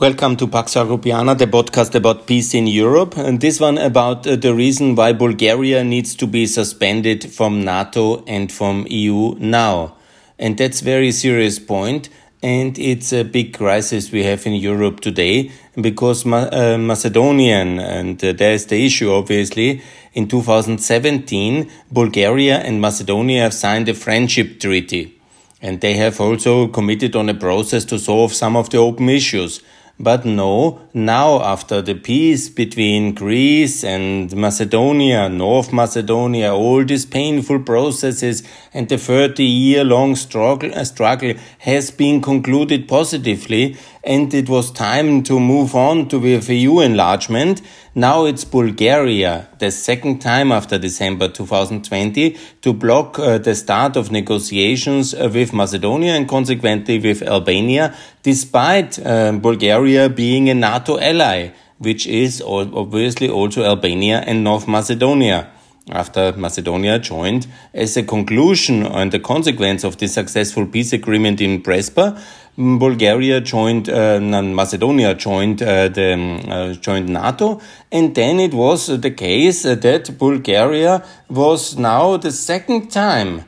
Welcome to Pax Europiana, the podcast about peace in Europe. And this one about uh, the reason why Bulgaria needs to be suspended from NATO and from EU now. And that's very serious. And it's a big crisis we have in Europe today because Ma uh, Macedonian, and uh, there's the issue obviously, in 2017, Bulgaria and Macedonia have signed a friendship treaty. And they have also committed on a process to solve some of the open issues. But no, now after the peace between Greece and Macedonia, North Macedonia, all these painful processes and the 30 year long struggle, struggle has been concluded positively and it was time to move on to the EU enlargement. Now it's Bulgaria, the second time after December 2020, to block uh, the start of negotiations uh, with Macedonia and consequently with Albania, despite uh, Bulgaria being a NATO ally, which is obviously also Albania and North Macedonia after Macedonia joined. As a conclusion and a consequence of the successful peace agreement in Prespa, Bulgaria joined, uh, Macedonia joined uh, the um, uh, joined NATO, and then it was the case that Bulgaria was now the second time.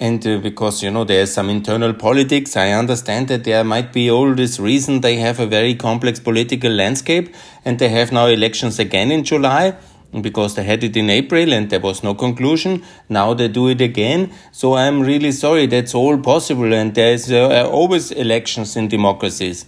And uh, because you know there's some internal politics, I understand that there might be all this reason. They have a very complex political landscape, and they have now elections again in July because they had it in April and there was no conclusion. Now they do it again. So I'm really sorry. That's all possible. And there's uh, always elections in democracies.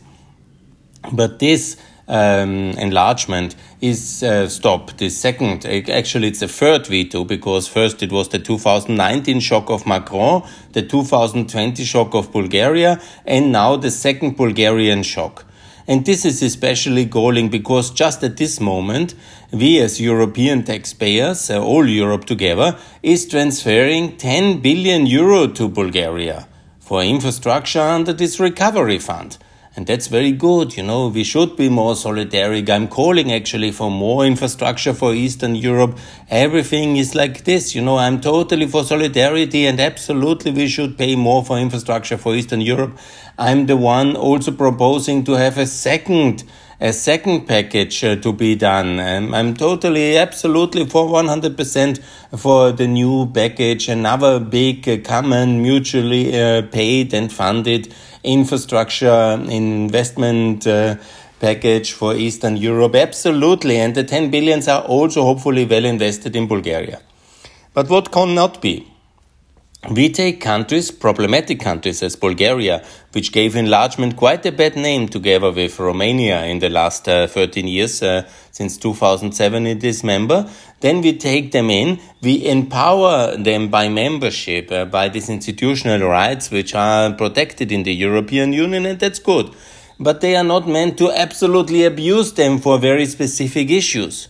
But this um, enlargement is uh, stopped. The second, actually, it's a third veto because first it was the 2019 shock of Macron, the 2020 shock of Bulgaria, and now the second Bulgarian shock. And this is especially galling because just at this moment, we as European taxpayers, uh, all Europe together, is transferring 10 billion euro to Bulgaria for infrastructure under this recovery fund. And that's very good. You know, we should be more solidaric. I'm calling actually for more infrastructure for Eastern Europe. Everything is like this. You know, I'm totally for solidarity and absolutely we should pay more for infrastructure for Eastern Europe. I'm the one also proposing to have a second a second package uh, to be done. Um, I'm totally, absolutely for 100% for the new package, another big, uh, common, mutually uh, paid and funded infrastructure investment package for Eastern Europe. Absolutely. And the 10 billions are also hopefully well invested in Bulgaria. But what cannot be? We take countries, problematic countries as Bulgaria, which gave enlargement quite a bad name together with Romania in the last uh, 13 years, uh, since 2007 it is member. Then we take them in, we empower them by membership, uh, by these institutional rights which are protected in the European Union, and that's good. But they are not meant to absolutely abuse them for very specific issues.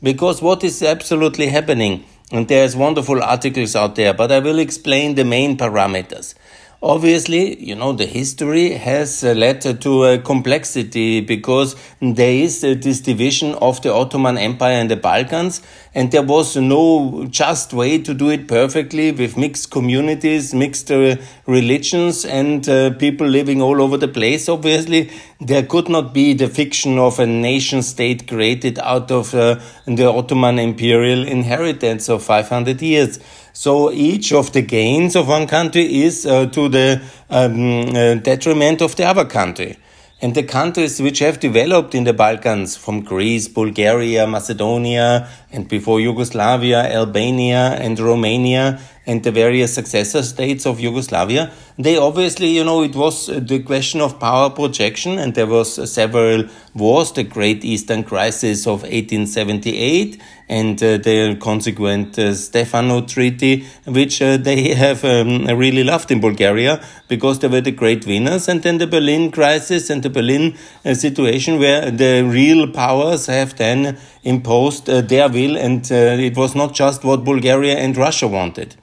Because what is absolutely happening? And there's wonderful articles out there, but I will explain the main parameters. Obviously, you know, the history has uh, led to a complexity because there is uh, this division of the Ottoman Empire and the Balkans, and there was no just way to do it perfectly with mixed communities, mixed uh, religions, and uh, people living all over the place. Obviously, there could not be the fiction of a nation state created out of uh, the Ottoman imperial inheritance of 500 years. So each of the gains of one country is uh, to the um, uh, detriment of the other country. And the countries which have developed in the Balkans, from Greece, Bulgaria, Macedonia, and before Yugoslavia, Albania, and Romania, and the various successor states of Yugoslavia, they obviously, you know, it was the question of power projection, and there was several wars, the Great Eastern Crisis of 1878, and uh, the consequent uh, Stefano Treaty, which uh, they have um, really loved in Bulgaria because they were the great winners, and then the Berlin crisis and the Berlin uh, situation where the real powers have then imposed uh, their will, and uh, it was not just what Bulgaria and Russia wanted.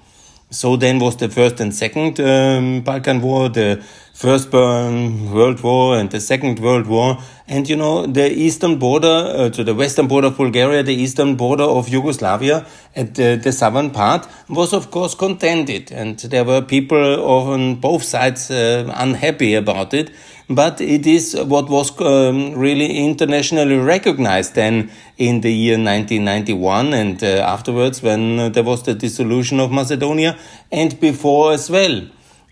So then was the first and second um, Balkan War, the First World War and the Second World War. And you know, the eastern border, uh, to the western border of Bulgaria, the eastern border of Yugoslavia, at the, the southern part, was of course contended. And there were people on both sides uh, unhappy about it. But it is what was um, really internationally recognized then in the year 1991 and uh, afterwards when there was the dissolution of Macedonia and before as well.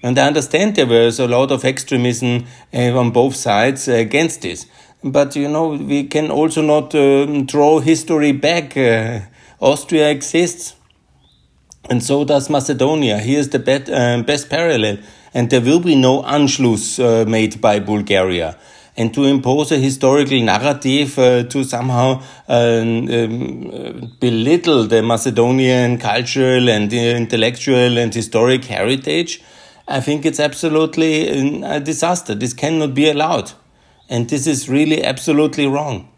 And I understand there was a lot of extremism uh, on both sides uh, against this. But, you know, we can also not um, draw history back. Uh, Austria exists, and so does Macedonia. Here's the bet, best parallel. And there will be no Anschluss uh, made by Bulgaria. And to impose a historical narrative uh, to somehow um, belittle the Macedonian cultural and intellectual and historic heritage I think it's absolutely a disaster. This cannot be allowed. And this is really absolutely wrong.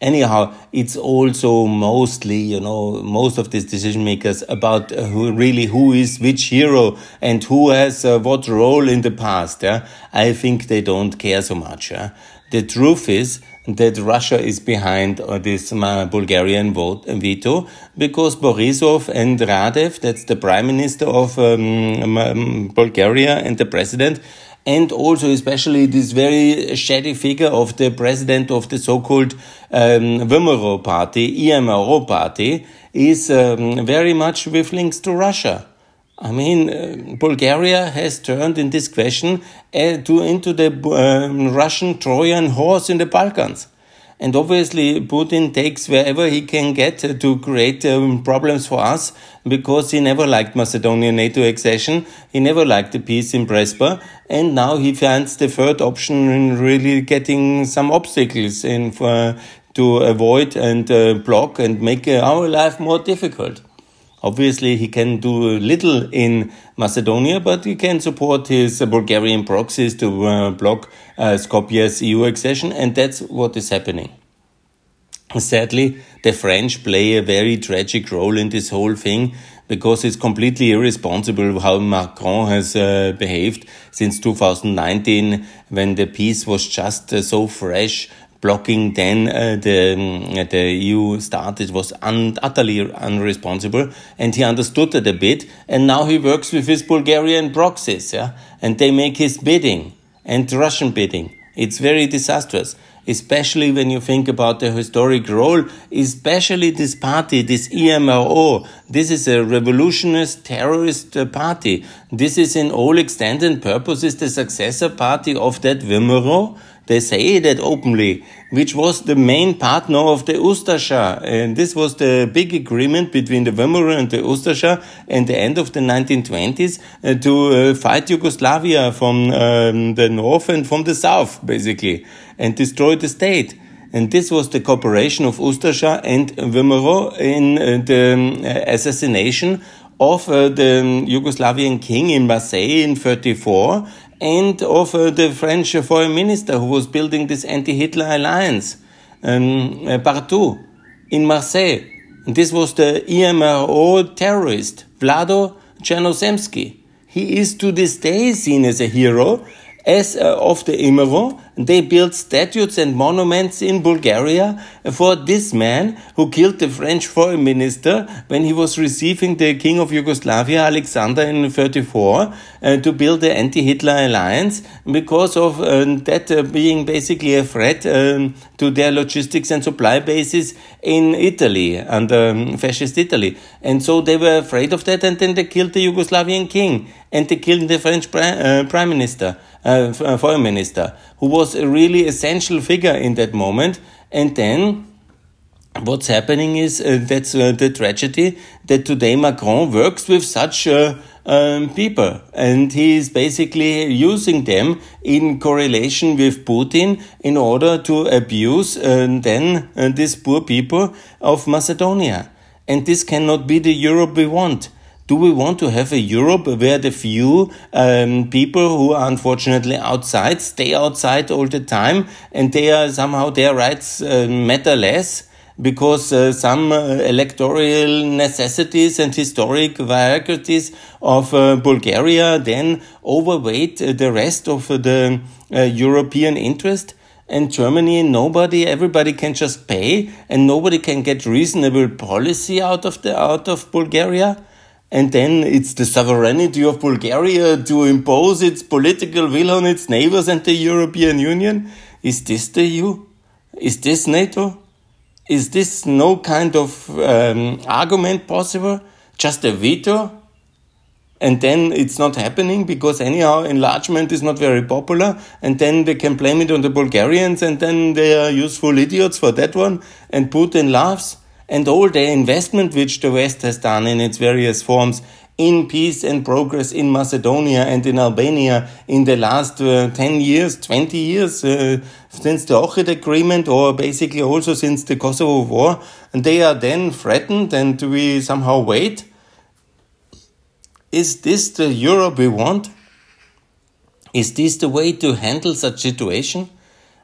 Anyhow, it's also mostly, you know, most of these decision makers about who really who is which hero and who has uh, what role in the past. Yeah? I think they don't care so much. Yeah? The truth is that Russia is behind uh, this uh, Bulgarian vote, uh, veto because Borisov and Radev, that's the prime minister of um, um, Bulgaria and the president, and also especially this very shady figure of the president of the so-called um, party, IMRO party, is um, very much with links to Russia. I mean, uh, Bulgaria has turned in this question uh, to, into the um, Russian Trojan horse in the Balkans. And obviously, Putin takes wherever he can get to create um, problems for us because he never liked Macedonian NATO accession. He never liked the peace in Prespa. And now he finds the third option in really getting some obstacles in for, to avoid and uh, block and make uh, our life more difficult. Obviously, he can do little in Macedonia, but he can support his Bulgarian proxies to uh, block uh, Skopje's EU accession, and that's what is happening. Sadly, the French play a very tragic role in this whole thing because it's completely irresponsible how Macron has uh, behaved since 2019 when the peace was just uh, so fresh blocking then uh, the um, the EU started was un utterly unresponsible, and he understood that a bit. And now he works with his Bulgarian proxies, yeah, and they make his bidding and Russian bidding. It's very disastrous especially when you think about the historic role, especially this party, this IMRO. This is a revolutionist terrorist uh, party. This is in all extent and purposes the successor party of that VMRO they say that openly, which was the main partner of the Ustasha. And this was the big agreement between the VMRO and the Ustasha at the end of the 1920s uh, to uh, fight Yugoslavia from um, the north and from the south, basically, and destroy the state. And this was the cooperation of Ustasha and VMRO in uh, the um, assassination of uh, the Yugoslavian king in Marseille in 34 and of uh, the French foreign minister who was building this anti-Hitler alliance, um, uh, in Marseille. And this was the IMRO terrorist, Vlado Chernozemski. He is to this day seen as a hero, as uh, of the IMRO, they built statues and monuments in Bulgaria for this man who killed the French foreign minister when he was receiving the king of Yugoslavia, Alexander, in 34, uh, to build the anti-Hitler alliance because of uh, that uh, being basically a threat um, to their logistics and supply bases in Italy, under um, fascist Italy. And so they were afraid of that and then they killed the Yugoslavian king and they killed the French uh, prime minister, uh, foreign minister, who was a really essential figure in that moment. And then what's happening is uh, that's uh, the tragedy that today Macron works with such uh, um, people and he is basically using them in correlation with Putin in order to abuse uh, then uh, these poor people of Macedonia. And this cannot be the Europe we want. Do we want to have a Europe where the few um, people who are unfortunately outside stay outside all the time and they are somehow their rights uh, matter less? because uh, some uh, electoral necessities and historic varieties of uh, Bulgaria then overweight the rest of the uh, European interest. And Germany, nobody, everybody can just pay, and nobody can get reasonable policy out of the out of Bulgaria. And then it's the sovereignty of Bulgaria to impose its political will on its neighbors and the European Union. Is this the EU? Is this NATO? Is this no kind of um, argument possible? Just a veto? And then it's not happening because anyhow enlargement is not very popular. And then they can blame it on the Bulgarians and then they are useful idiots for that one. And Putin laughs. And all the investment which the West has done in its various forms in peace and progress in Macedonia and in Albania in the last uh, 10 years, 20 years, uh, since the Ohrid Agreement or basically also since the Kosovo War. And they are then threatened and we somehow wait. Is this the Europe we want? Is this the way to handle such situation?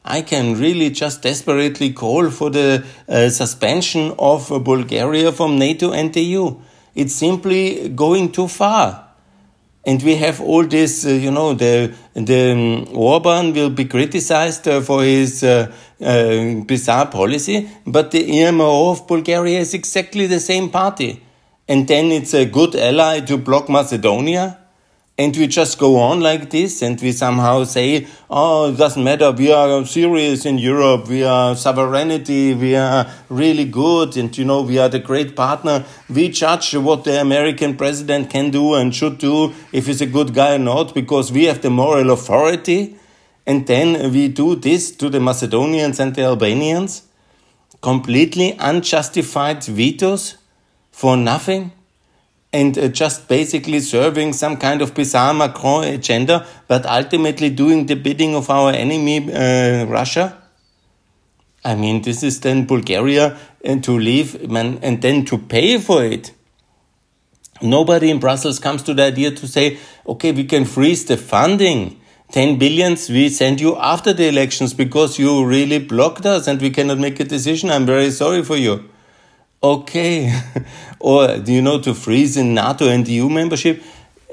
I can really just desperately call for the uh, suspension of uh, Bulgaria from NATO and the EU. It's simply going too far. And we have all this, uh, you know, the, the um, Orban will be criticized uh, for his uh, uh, bizarre policy, but the EMO of Bulgaria is exactly the same party. And then it's a good ally to block Macedonia and we just go on like this and we somehow say oh it doesn't matter. We are uh, serious in europe. We are sovereignty. We are really good. And you know we are the great partner. We judge what the american president can do and should do if he's a good guy or not because we have the moral authority. And then we do this to the macedonians and the albanians. Completely unjustified vetoes for nothing and uh, just basically serving some kind of bizarre Macron agenda, but ultimately doing the bidding of our enemy, uh, Russia? I mean, this is then Bulgaria and uh, to leave man, and then to pay for it. Nobody in Brussels comes to the idea to say, okay, we can freeze the funding. 10 billions we send you after the elections because you really blocked us and we cannot make a decision. I'm very sorry for you. Okay. or, do you know, to freeze in NATO and EU membership?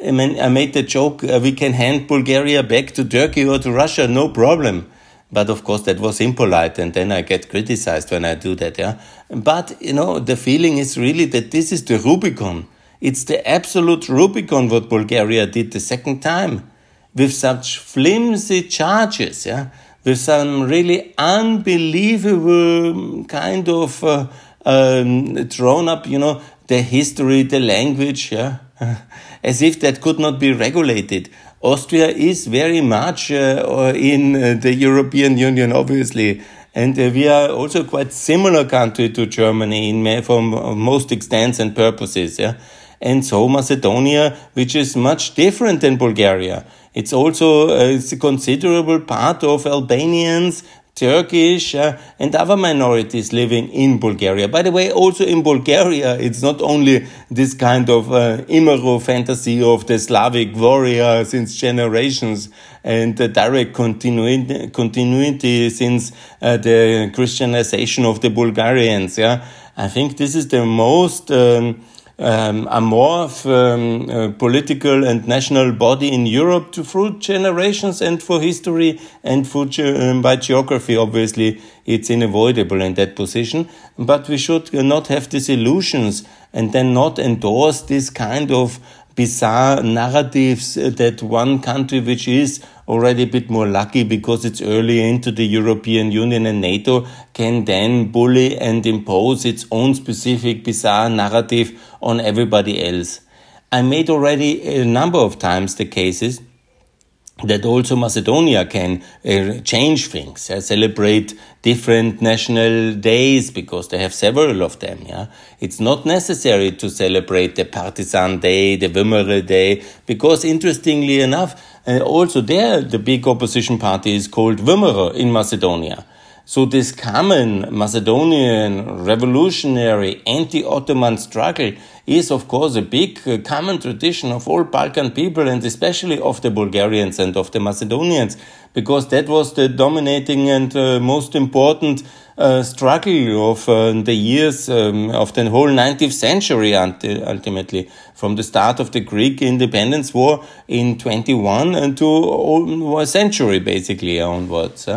I, mean, I made the joke uh, we can hand Bulgaria back to Turkey or to Russia, no problem. But of course, that was impolite, and then I get criticized when I do that. Yeah. But you know, the feeling is really that this is the Rubicon. It's the absolute Rubicon what Bulgaria did the second time, with such flimsy charges. Yeah, with some really unbelievable kind of. Uh, um, drawn up, you know, the history, the language, yeah, as if that could not be regulated. Austria is very much uh, in uh, the European Union, obviously, and uh, we are also quite similar country to Germany in for most extents and purposes. Yeah, and so Macedonia, which is much different than Bulgaria. It's also uh, it's a considerable part of Albanians Turkish uh, and other minorities living in Bulgaria. By the way, also in Bulgaria, it's not only this kind of uh, Imero fantasy of the Slavic warrior since generations and the direct continuity, continuity since uh, the Christianization of the Bulgarians. Yeah, I think this is the most um, um, amorph um, uh, political and national body in Europe to, through generations and for history and ge um, by geography. Obviously, it's unavoidable in that position, but we should not have these illusions and then not endorse this kind of bizarre narratives uh, that one country which is already a bit more lucky because it's early into the European Union and NATO can then bully and impose its own specific bizarre narrative on everybody else. I made already a number of times the cases that also Macedonia can uh, change things, celebrate different national days because they have several of them. Yeah, it's not necessary to celebrate the Partisan Day, the Vimere Day, because interestingly enough, uh, also there the big opposition party is called Vimere in Macedonia. So this common Macedonian revolutionary anti-Ottoman struggle is of course a big uh, common tradition of all Balkan people and especially of the Bulgarians and of the Macedonians because that was the dominating and uh, most important uh, struggle of uh, the years um, of the whole 19th century ultimately from the start of the Greek independence war in 21 and to a century basically onwards.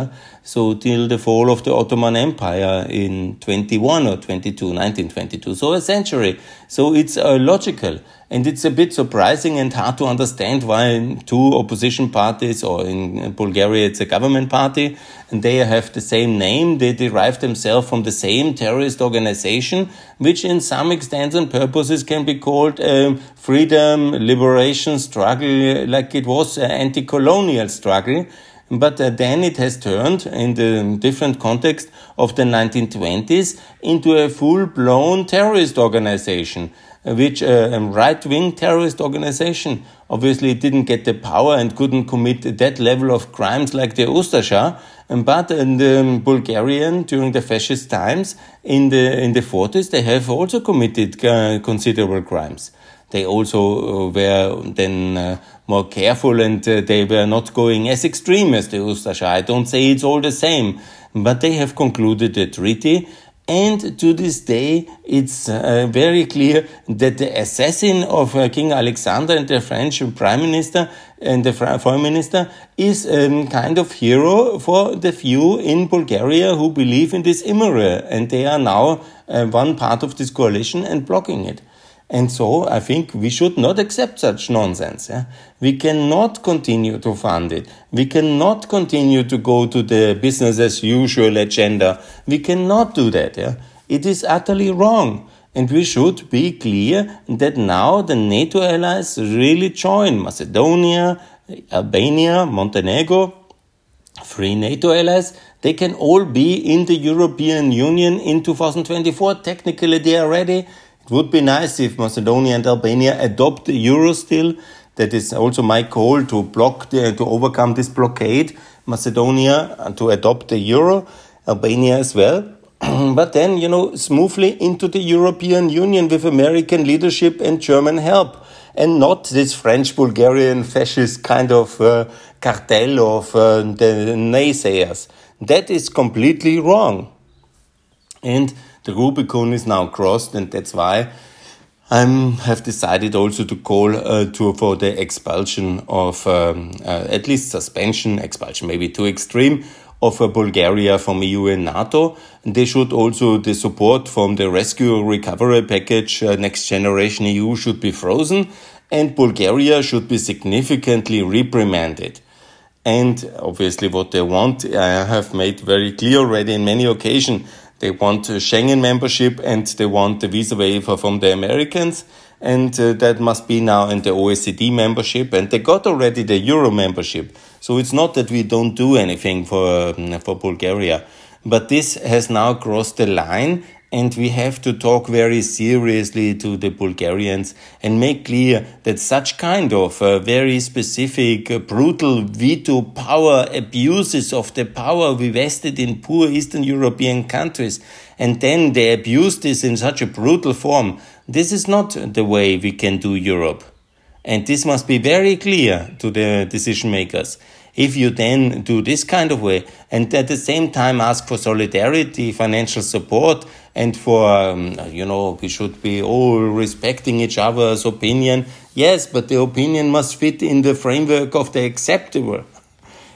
So till the fall of the Ottoman Empire in 21 or 22, 1922. So a century. So it's uh, logical. And it's a bit surprising and hard to understand why two opposition parties, or in Bulgaria it's a government party, and they have the same name. They derive themselves from the same terrorist organization, which in some extents and purposes can be called a freedom, liberation struggle, like it was an anti-colonial struggle. But uh, then it has turned in the different context of the 1920s into a full-blown terrorist organization which uh, a right-wing terrorist organization obviously didn't get the power and couldn't commit that level of crimes like the Ustasha, but in the Bulgarian during the fascist times in the in the 40s they have also committed uh, considerable crimes. They also uh, were then uh, more careful and uh, they were not going as extreme as the Ustasha. I don't say it's all the same, but they have concluded a treaty and to this day, it's uh, very clear that the assassin of uh, King Alexander and the French prime minister and the foreign minister is a um, kind of hero for the few in Bulgaria who believe in this immoral. And they are now uh, one part of this coalition and blocking it. And so I think we should not accept such nonsense. Yeah? We cannot continue to fund it. We cannot continue to go to the business as usual agenda. We cannot do that. Yeah? It is utterly wrong. And we should be clear that now the NATO allies really join Macedonia, Albania, Montenegro, three NATO allies. They can all be in the European Union in 2024. Technically, they are ready. It would be nice if Macedonia and Albania adopt the euro still. That is also my call to block the, to overcome this blockade. Macedonia and to adopt the euro, Albania as well. but then, you know, smoothly into the European Union with American leadership and German help, and not this French Bulgarian fascist kind of uh, cartel of uh, the naysayers. That is completely wrong. And the Rubicon is now crossed, and that's why I have decided also to call uh, to for the expulsion of um, uh, at least suspension, expulsion maybe too extreme of uh, Bulgaria from EU and NATO. And they should also the support from the rescue recovery package uh, Next Generation EU should be frozen, and Bulgaria should be significantly reprimanded. And obviously, what they want, I have made very clear already in many occasions they want Schengen membership and they want the visa waiver from the Americans. And uh, that must be now in the OECD membership. And they got already the Euro membership. So it's not that we don't do anything for, um, for Bulgaria. But this has now crossed the line and we have to talk very seriously to the Bulgarians and make clear that such kind of uh, very specific, uh, brutal veto power abuses of the power we vested in poor Eastern European countries, and then they abuse this in such a brutal form. This is not the way we can do Europe. And this must be very clear to the decision makers. If you then do this kind of way and at the same time ask for solidarity, financial support, and for, um, you know, we should be all respecting each other's opinion. Yes, but the opinion must fit in the framework of the acceptable.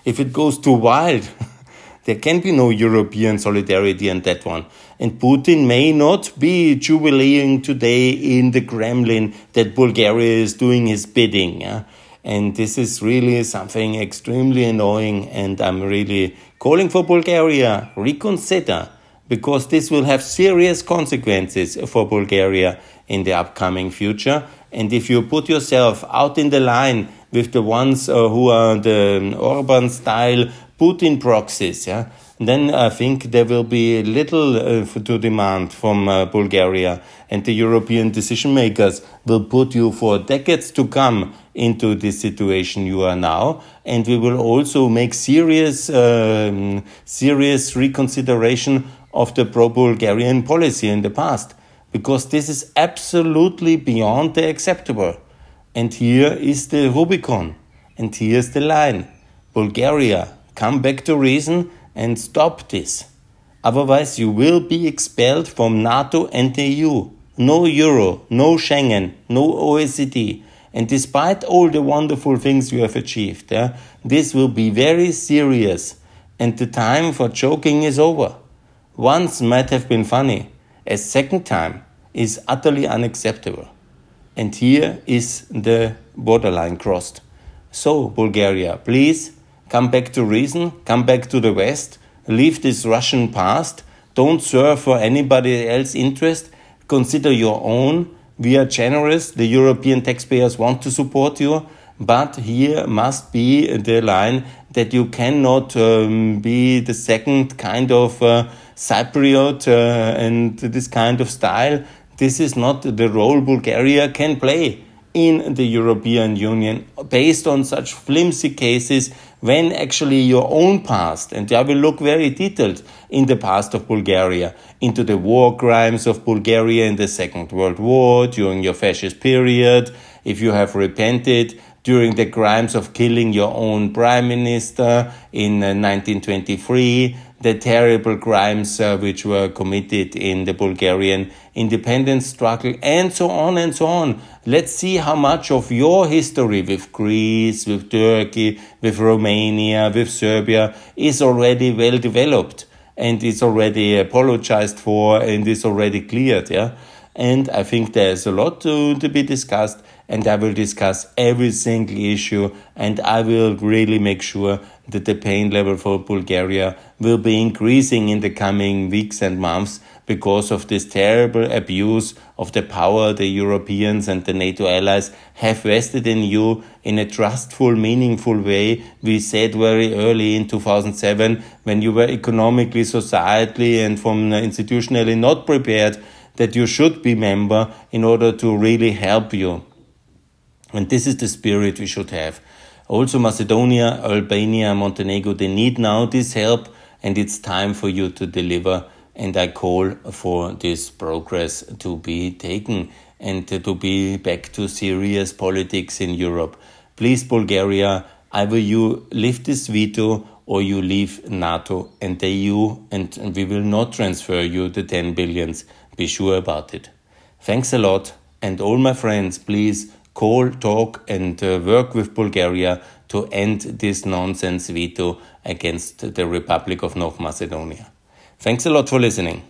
If it goes too wild, there can be no European solidarity in that one. And Putin may not be jubileeing today in the Kremlin that Bulgaria is doing his bidding. Yeah? And this is really something extremely annoying. And I'm really calling for Bulgaria, reconsider because this will have serious consequences for Bulgaria in the upcoming future. And if you put yourself out in the line with the ones uh, who are the Orban style Putin proxies, yeah, then I think there will be little uh, to demand from uh, Bulgaria, and the European decision makers will put you for decades to come into this situation you are now, and we will also make serious, um, serious reconsideration of the pro Bulgarian policy in the past, because this is absolutely beyond the acceptable. And here is the Rubicon, and here's the line Bulgaria, come back to reason and stop this. Otherwise, you will be expelled from NATO and the EU. No euro, no Schengen, no OECD. And despite all the wonderful things you have achieved, yeah, this will be very serious. And the time for joking is over. Once might have been funny. A second time is utterly unacceptable. And here is the borderline crossed. So, Bulgaria, please come back to reason, come back to the West, leave this Russian past, don't serve for anybody else's interest, consider your own. We are generous, the European taxpayers want to support you, but here must be the line that you cannot um, be the second kind of uh, Cypriot uh, and this kind of style. This is not the role Bulgaria can play in the European Union based on such flimsy cases when actually your own past, and I will look very detailed in the past of Bulgaria, into the war crimes of Bulgaria in the Second World War, during your fascist period, if you have repented, during the crimes of killing your own prime minister in 1923, uh, the terrible crimes uh, which were committed in the Bulgarian independence struggle, and so on and so on. Let's see how much of your history with Greece, with Turkey, with Romania, with Serbia is already well developed and is already apologized for and is already cleared. Yeah. And I think there's a lot to, to be discussed and I will discuss every single issue and I will really make sure that the pain level for Bulgaria will be increasing in the coming weeks and months because of this terrible abuse of the power the Europeans and the NATO allies have vested in you in a trustful, meaningful way. We said very early in 2007 when you were economically, societally and from institutionally not prepared that you should be member in order to really help you. And this is the spirit we should have. Also, Macedonia, Albania, Montenegro, they need now this help, and it's time for you to deliver. And I call for this progress to be taken and to be back to serious politics in Europe. Please, Bulgaria, either you lift this veto or you leave NATO and the EU, and, and we will not transfer you the 10 billions. Be sure about it. Thanks a lot. And all my friends, please call, talk, and uh, work with Bulgaria to end this nonsense veto against the Republic of North Macedonia. Thanks a lot for listening.